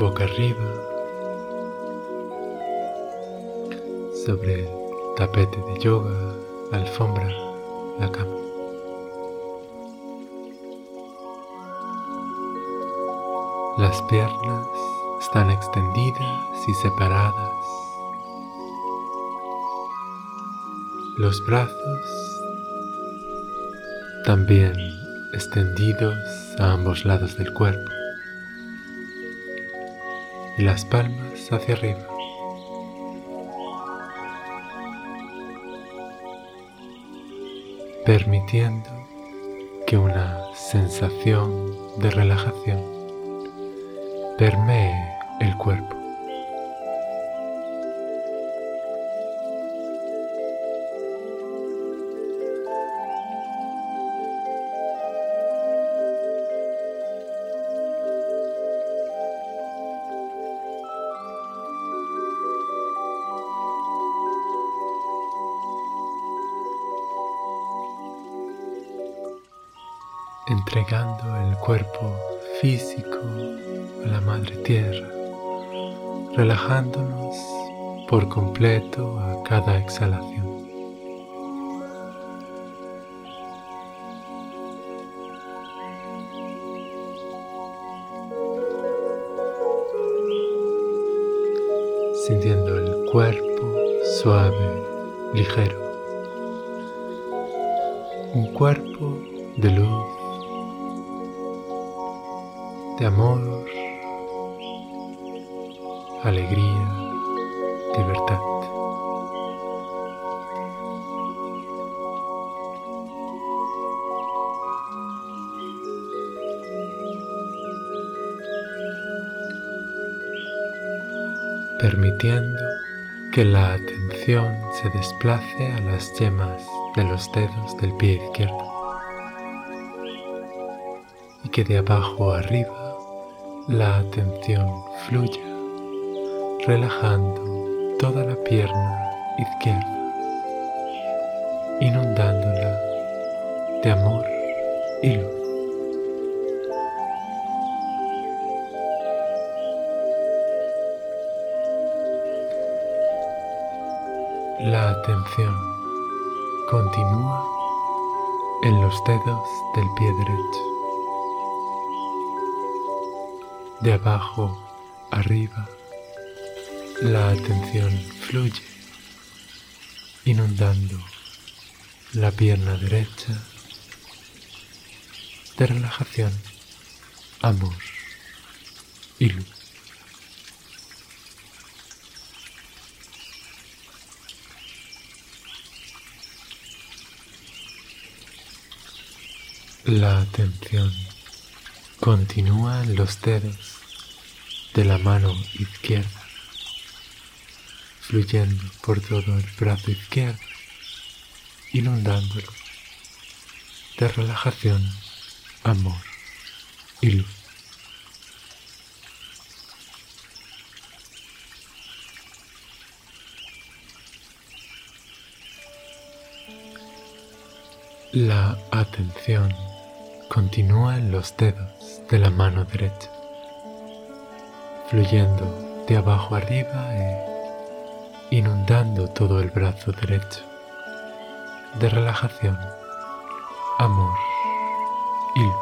boca arriba sobre el tapete de yoga, alfombra, la cama. Las piernas están extendidas y separadas. Los brazos también extendidos a ambos lados del cuerpo y las palmas hacia arriba. permitiendo que una sensación de relajación permee el cuerpo. Cuerpo físico a la Madre Tierra, relajándonos por completo a cada exhalación. sintiendo el cuerpo suave, ligero. Un cuerpo de luz de amor, alegría, libertad. permitiendo que la atención se desplace a las yemas de los dedos del pie izquierdo y que de abajo arriba la atención fluya, relajando toda la pierna izquierda, inundándola de amor y luz. La atención continúa en los dedos del pie derecho de abajo arriba, la atención fluye, inundando la pierna derecha de relajación, amor y luz. La atención Continúa los dedos de la mano izquierda, fluyendo por todo el brazo izquierdo, inundándolo de relajación, amor y luz. La atención continúa en los dedos de la mano derecha, fluyendo de abajo arriba e inundando todo el brazo derecho de relajación, amor y luz.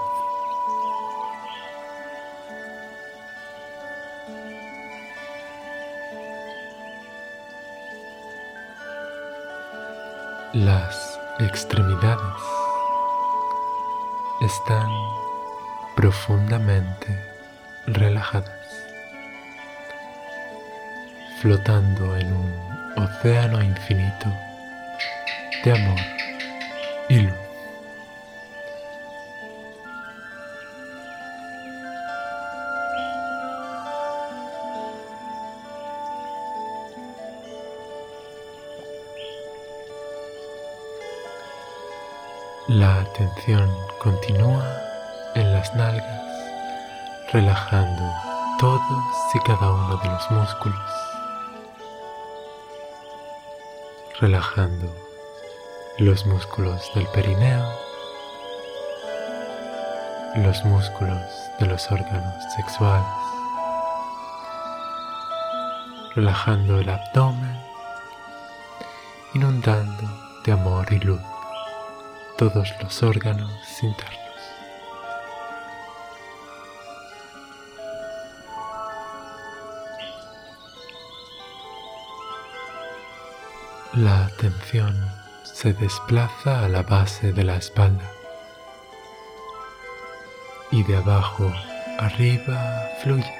Las extremidades están profundamente relajadas, flotando en un océano infinito de amor músculos, relajando los músculos del perineo, los músculos de los órganos sexuales, relajando el abdomen, inundando de amor y luz todos los órganos internos. La atención se desplaza a la base de la espalda y de abajo arriba fluye,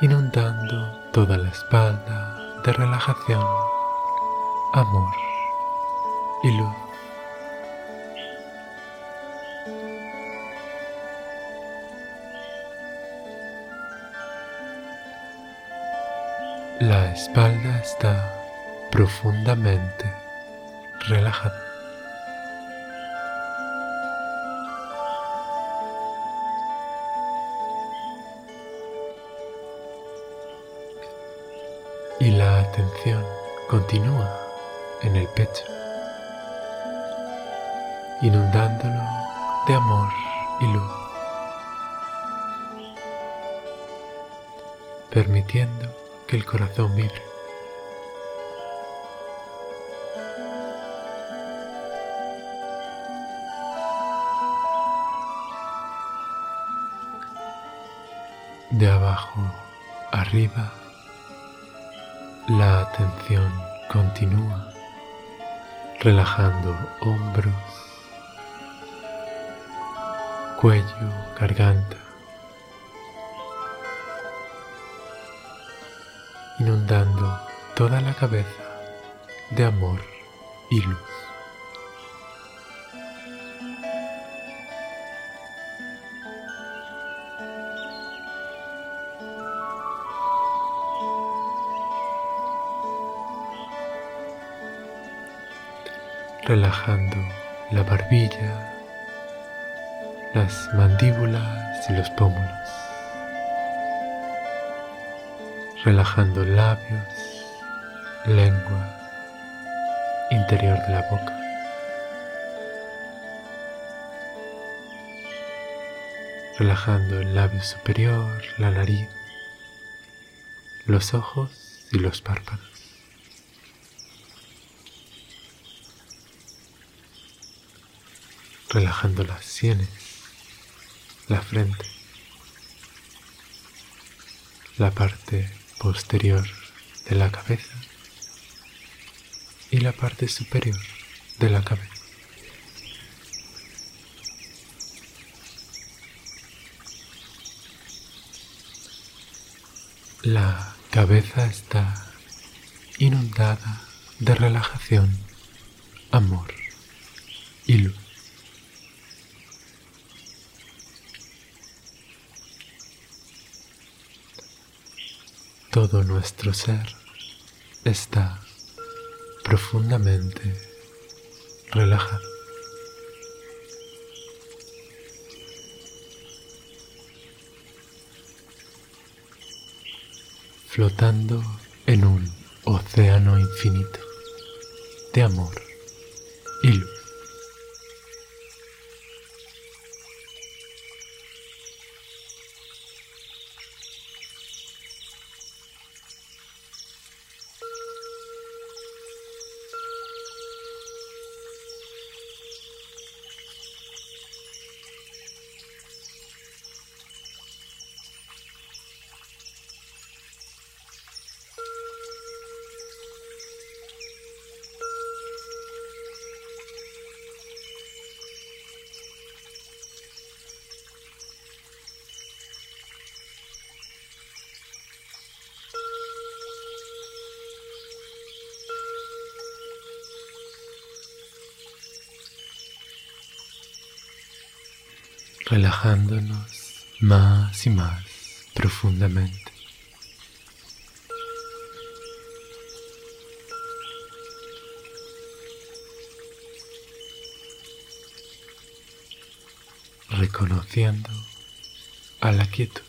inundando toda la espalda de relajación, amor y luz. La espalda está profundamente relajada. Y la atención continúa en el pecho, inundándolo de amor y luz, permitiendo que el corazón vibre. De abajo arriba, la atención continúa relajando hombros, cuello, garganta, cabeza de amor y luz. relajando la barbilla, las mandíbulas y los pómulos relajando labios, lengua, interior de la boca. Relajando el labio superior, la nariz, los ojos y los párpados. Relajando las sienes, la frente, la parte posterior de la cabeza la parte superior de la cabeza. La cabeza está inundada de relajación, amor y luz. Todo nuestro ser está profundamente relajado. flotando en un océano infinito de amor y luz. Relajándonos más y más profundamente. reconociendo a la quietud.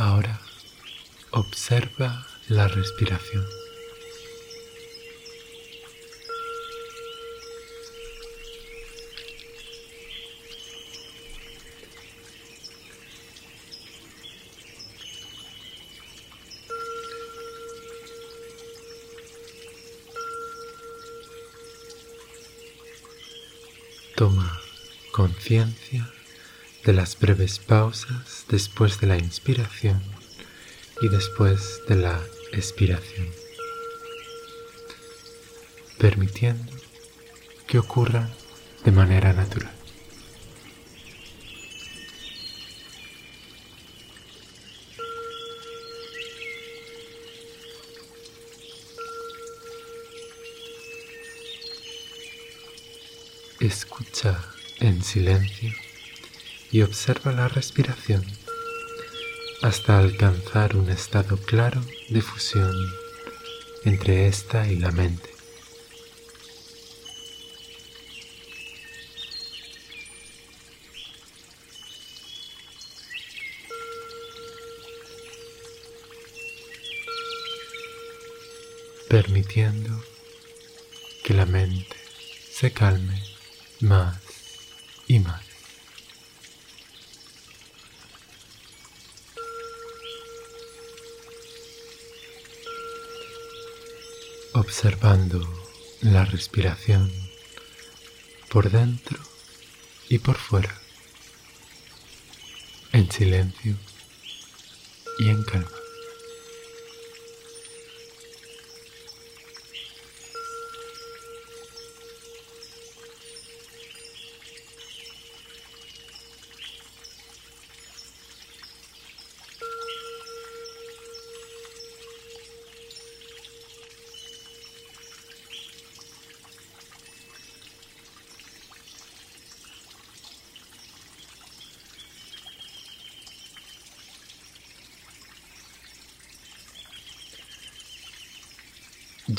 Ahora observa la respiración. Toma conciencia de las breves pausas después de la inspiración y después de la expiración, permitiendo que ocurra de manera natural. Escucha en silencio y observa la respiración hasta alcanzar un estado claro de fusión entre esta y la mente. permitiendo que la mente se calme más y más. Observando la respiración por dentro y por fuera, en silencio y en calma.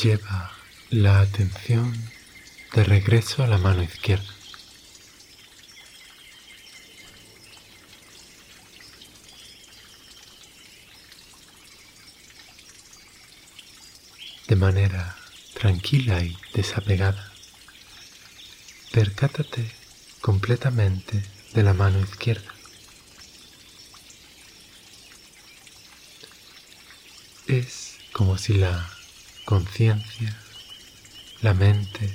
Lleva la atención de regreso a la mano izquierda. De manera tranquila y desapegada, percátate completamente de la mano izquierda. Es como si la conciencia, la mente,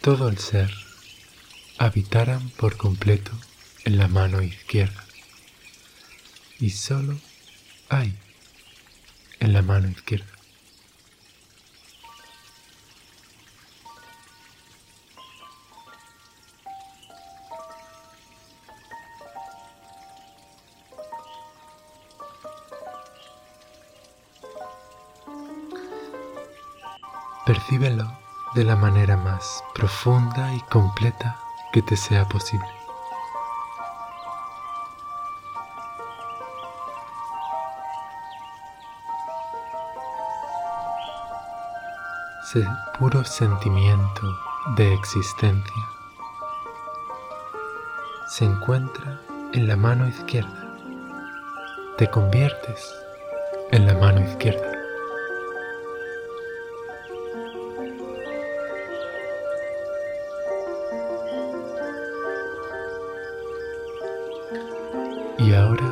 todo el ser habitaran por completo en la mano izquierda y solo hay en la mano izquierda. De la manera más profunda y completa que te sea posible. Ese puro sentimiento de existencia se encuentra en la mano izquierda. Te conviertes en la mano izquierda. Y ahora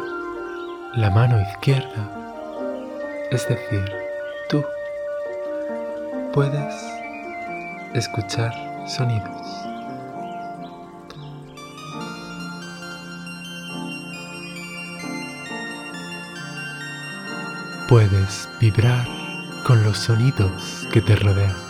la mano izquierda, es decir, tú, puedes escuchar sonidos. Puedes vibrar con los sonidos que te rodean.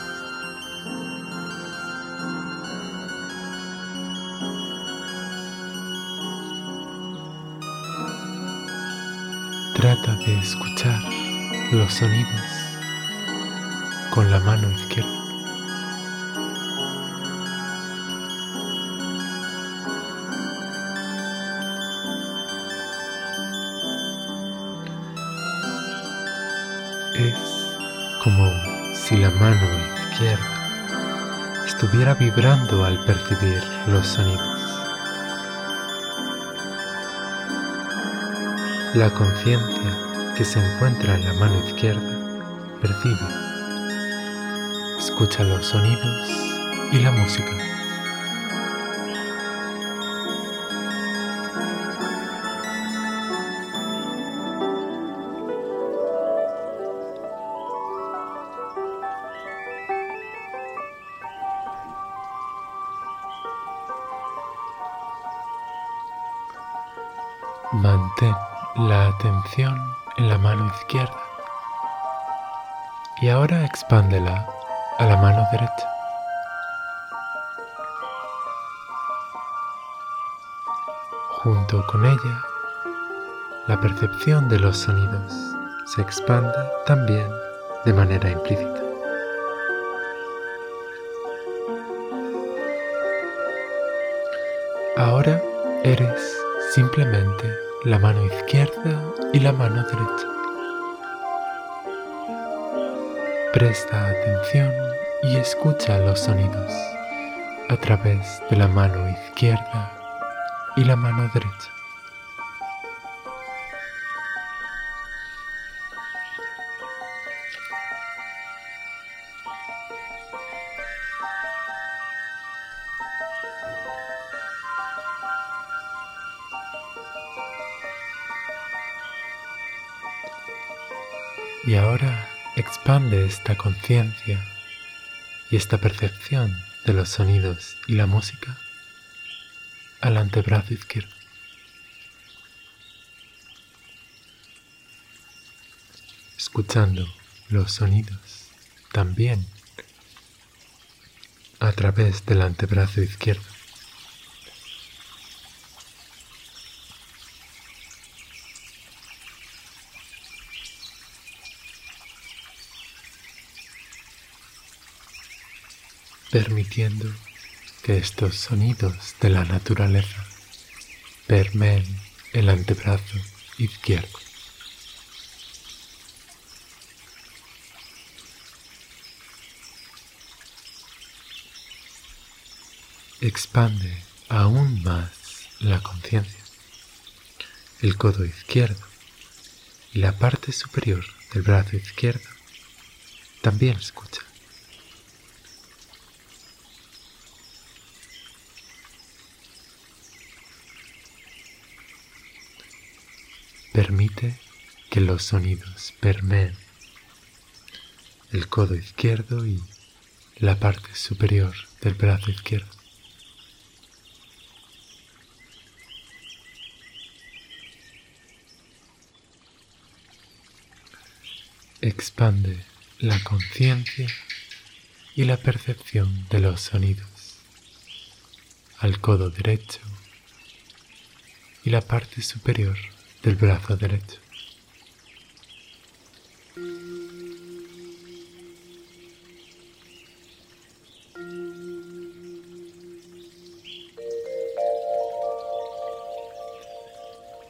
Escuchar los sonidos con la mano izquierda. Es como si la mano izquierda estuviera vibrando al percibir los sonidos. La conciencia que se encuentra en la mano izquierda percibe, escucha los sonidos y la música. Junto con ella, la percepción de los sonidos se expande también de manera implícita. Ahora eres simplemente la mano izquierda y la mano derecha. Presta atención y escucha los sonidos a través de la mano izquierda y la mano derecha. Y ahora expande esta conciencia y esta percepción de los sonidos y la música antebrazo izquierdo. Escuchando los sonidos también a través del antebrazo izquierdo. permitiendo que estos sonidos de la naturaleza permeen el antebrazo izquierdo. Expande aún más la conciencia, el codo izquierdo y la parte superior del brazo izquierdo también escucha. Permite que los sonidos permeen el codo izquierdo y la parte superior del brazo izquierdo. Expande la conciencia y la percepción de los sonidos al codo derecho y la parte superior del brazo derecho.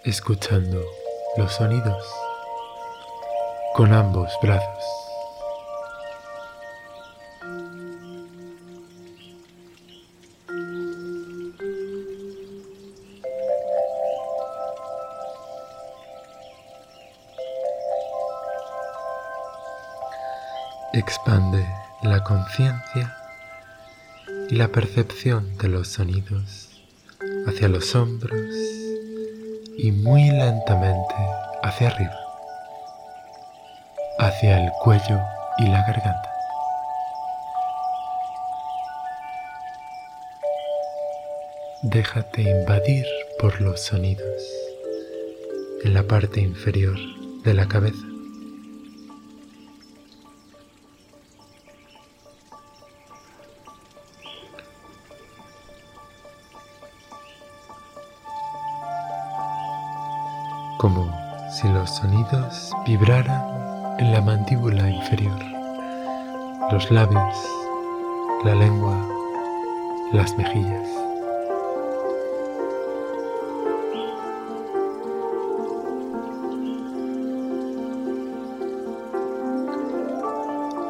Escuchando los sonidos con ambos brazos. Expande la conciencia y la percepción de los sonidos hacia los hombros y muy lentamente hacia arriba, hacia el cuello y la garganta. Déjate invadir por los sonidos en la parte inferior de la cabeza. Como si los sonidos vibraran en la mandíbula inferior, los labios, la lengua, las mejillas.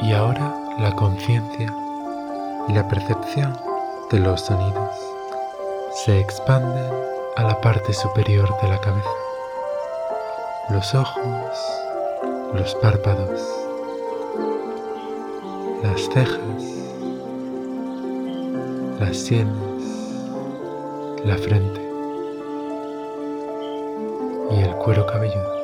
Y ahora la conciencia y la percepción de los sonidos se expanden a la parte superior de la cabeza. Los ojos, los párpados, las cejas, las sienes, la frente y el cuero cabelludo.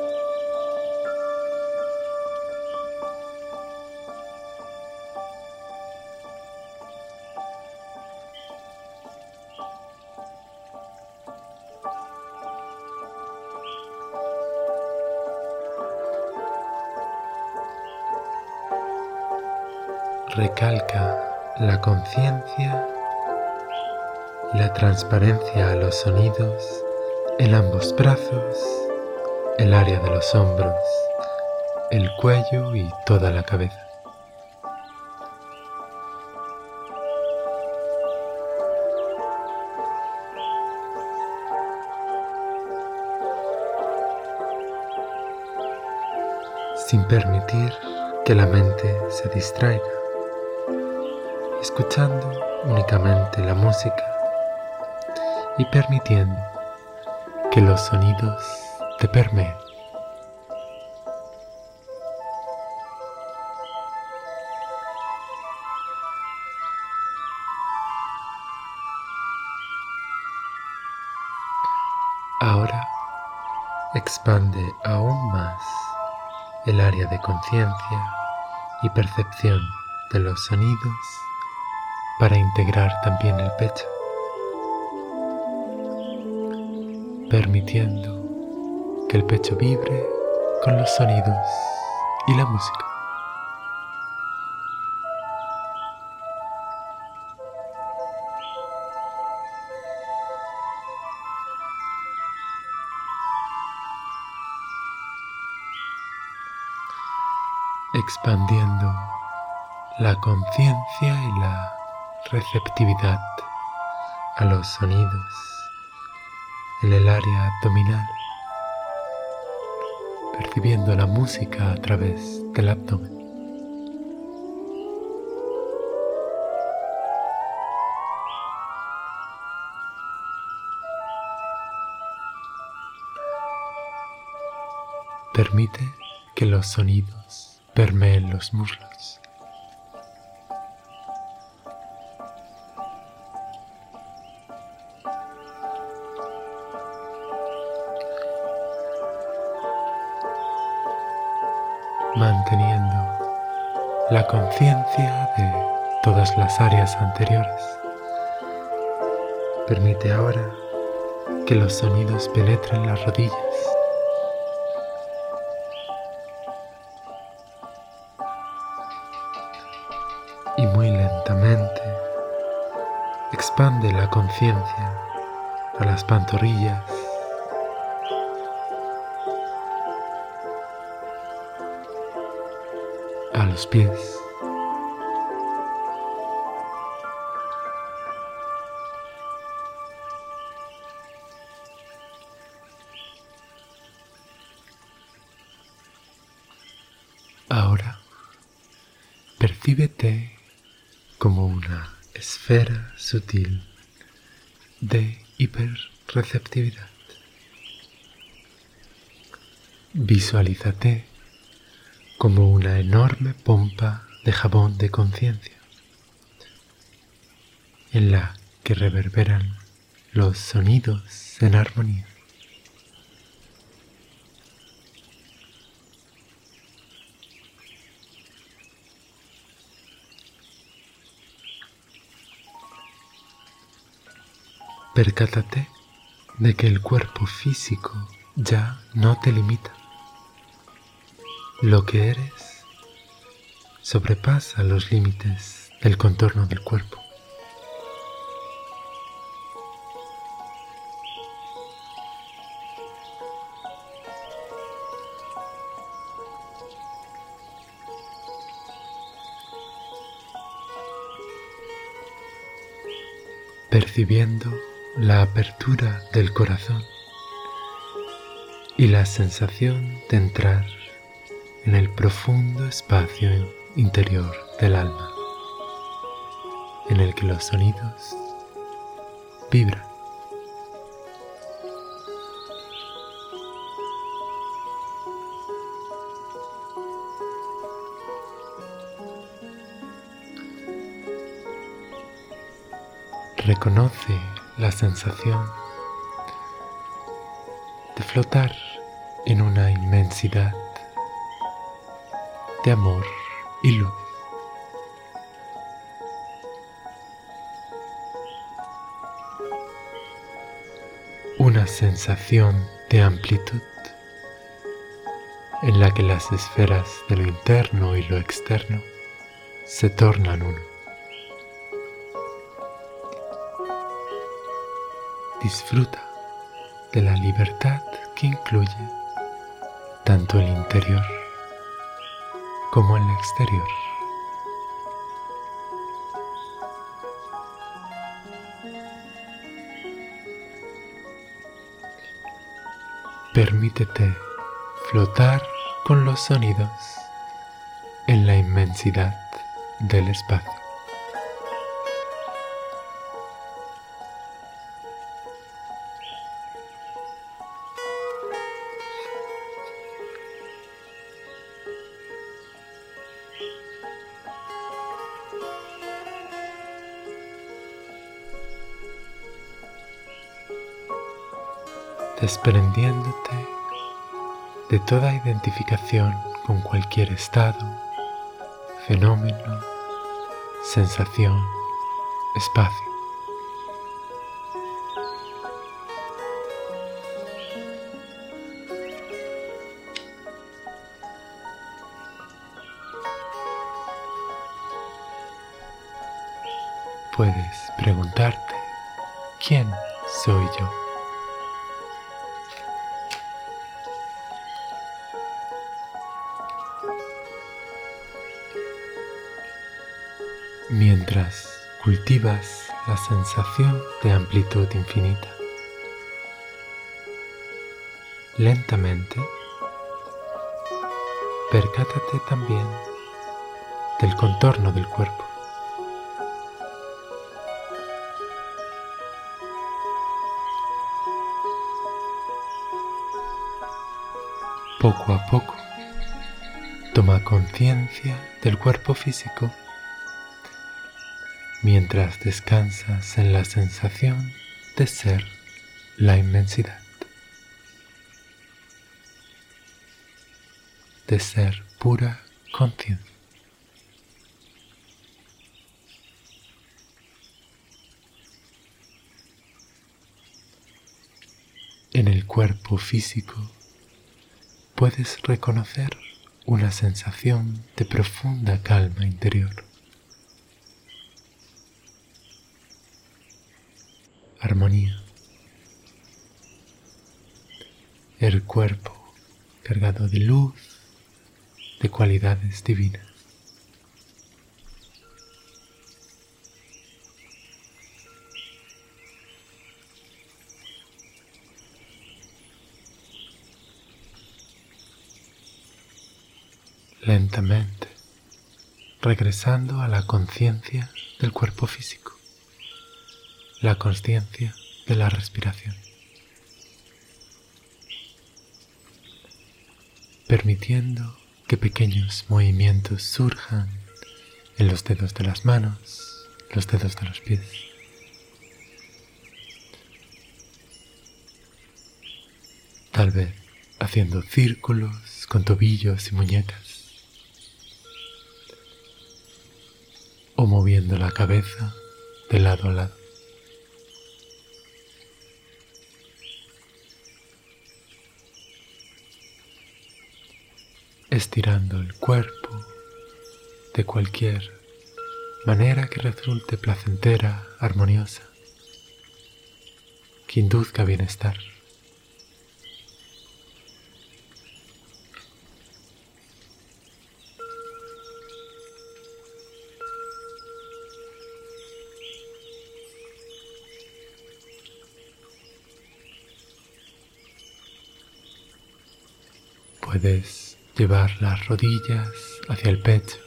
Recalca la conciencia la transparencia a los sonidos en ambos brazos, el área de los hombros, el cuello y toda la cabeza. sin permitir que la mente se distraiga escuchando únicamente la música y permitiendo que los sonidos te permeen. Ahora expande aún más el área de conciencia y percepción de los sonidos para integrar también el pecho, permitiendo que el pecho vibre con los sonidos y la música. expandiendo la conciencia y la receptividad a los sonidos en el área abdominal, percibiendo la música a través del abdomen. Permite que los sonidos permeen los muslos. Conciencia de todas las áreas anteriores. Permite ahora que los sonidos penetren las rodillas. Y muy lentamente expande la conciencia a las pantorrillas pies. Ahora percíbete como una esfera sutil de hiperreceptividad. Visualízate como una enorme pompa de jabón de conciencia, en la que reverberan los sonidos en armonía. Percátate de que el cuerpo físico ya no te limita. Lo que eres sobrepasa los límites del contorno del cuerpo. percibiendo la apertura del corazón y la sensación de entrar en el profundo espacio interior del alma, en el que los sonidos vibran. Reconoce la sensación de flotar en una inmensidad de amor y luz. Una sensación de amplitud en la que las esferas de lo interno y lo externo se tornan uno. Disfruta de la libertad que incluye tanto el interior como el exterior. Permítete flotar con los sonidos en la inmensidad del espacio. Desprendiéndote de toda identificación con cualquier estado, fenómeno, sensación, espacio. Puedes preguntarte, ¿quién soy yo? Mientras cultivas la sensación de amplitud infinita. Lentamente, percátate también del contorno del cuerpo. Poco a poco, toma conciencia del cuerpo físico mientras descansas en la sensación de ser la inmensidad, de ser pura conciencia. En el cuerpo físico puedes reconocer una sensación de profunda calma interior. Armonía. El cuerpo cargado de luz, de cualidades divinas. Lentamente, regresando a la conciencia del cuerpo físico la conciencia de la respiración, permitiendo que pequeños movimientos surjan en los dedos de las manos, los dedos de los pies. Tal vez haciendo círculos con tobillos y muñecas. O moviendo la cabeza de lado a lado. Estirando el cuerpo de cualquier manera que resulte placentera, armoniosa, que induzca bienestar. Puedes llevar las rodillas hacia el pecho.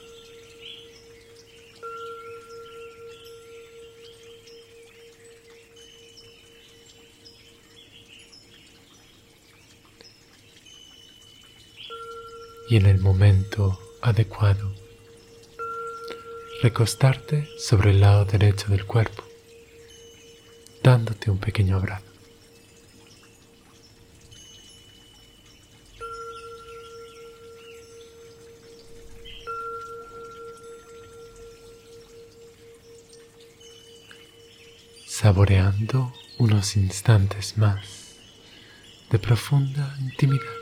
Y en el momento adecuado, recostarte sobre el lado derecho del cuerpo, dándote un pequeño abrazo. Saboreando unos instantes más de profunda intimidad.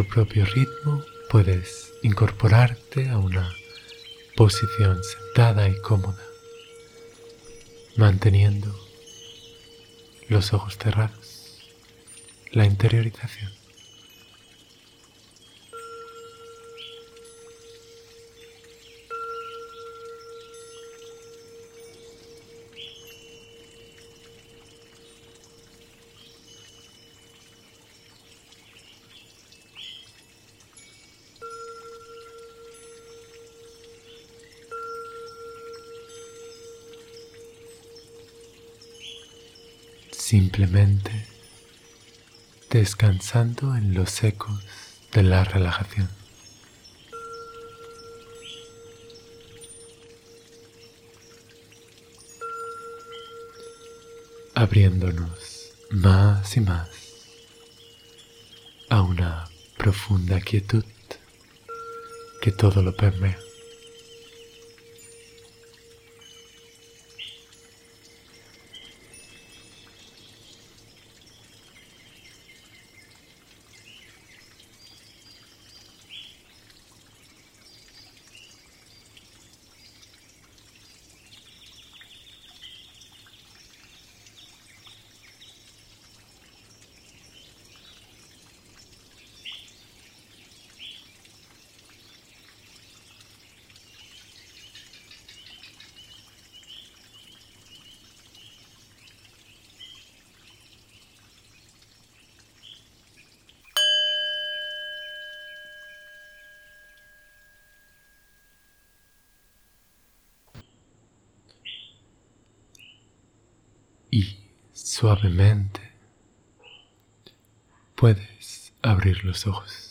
Tu propio ritmo, puedes incorporarte a una posición sentada y cómoda, manteniendo los ojos cerrados, la interiorización. Simplemente descansando en los ecos de la relajación. abriéndonos más y más a una profunda quietud que todo lo permea. y suavemente puedes abrir los ojos.